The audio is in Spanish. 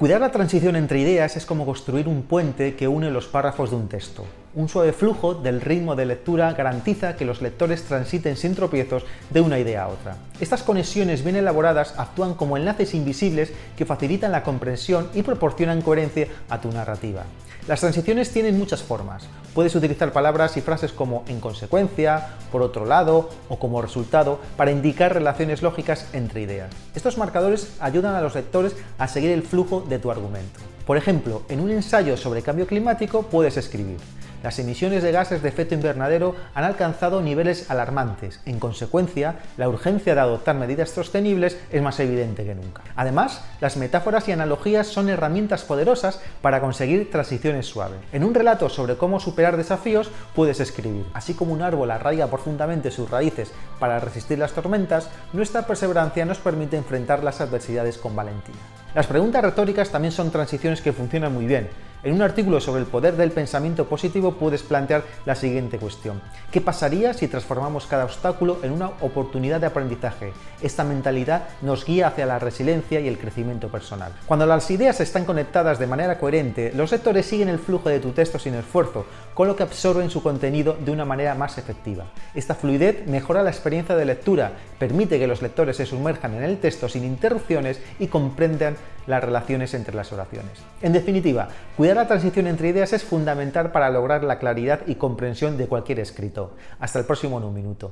Cuidar la transición entre ideas es como construir un puente que une los párrafos de un texto. Un suave flujo del ritmo de lectura garantiza que los lectores transiten sin tropiezos de una idea a otra. Estas conexiones bien elaboradas actúan como enlaces invisibles que facilitan la comprensión y proporcionan coherencia a tu narrativa. Las transiciones tienen muchas formas. Puedes utilizar palabras y frases como en consecuencia, por otro lado o como resultado para indicar relaciones lógicas entre ideas. Estos marcadores ayudan a los lectores a seguir el flujo de tu argumento. Por ejemplo, en un ensayo sobre cambio climático puedes escribir las emisiones de gases de efecto invernadero han alcanzado niveles alarmantes. En consecuencia, la urgencia de adoptar medidas sostenibles es más evidente que nunca. Además, las metáforas y analogías son herramientas poderosas para conseguir transiciones suaves. En un relato sobre cómo superar desafíos puedes escribir, así como un árbol arraiga profundamente sus raíces para resistir las tormentas, nuestra perseverancia nos permite enfrentar las adversidades con valentía. Las preguntas retóricas también son transiciones que funcionan muy bien. En un artículo sobre el poder del pensamiento positivo puedes plantear la siguiente cuestión. ¿Qué pasaría si transformamos cada obstáculo en una oportunidad de aprendizaje? Esta mentalidad nos guía hacia la resiliencia y el crecimiento personal. Cuando las ideas están conectadas de manera coherente, los lectores siguen el flujo de tu texto sin esfuerzo, con lo que absorben su contenido de una manera más efectiva. Esta fluidez mejora la experiencia de lectura, permite que los lectores se sumerjan en el texto sin interrupciones y comprendan las relaciones entre las oraciones. En definitiva, cuidar la transición entre ideas es fundamental para lograr la claridad y comprensión de cualquier escrito. Hasta el próximo en un minuto.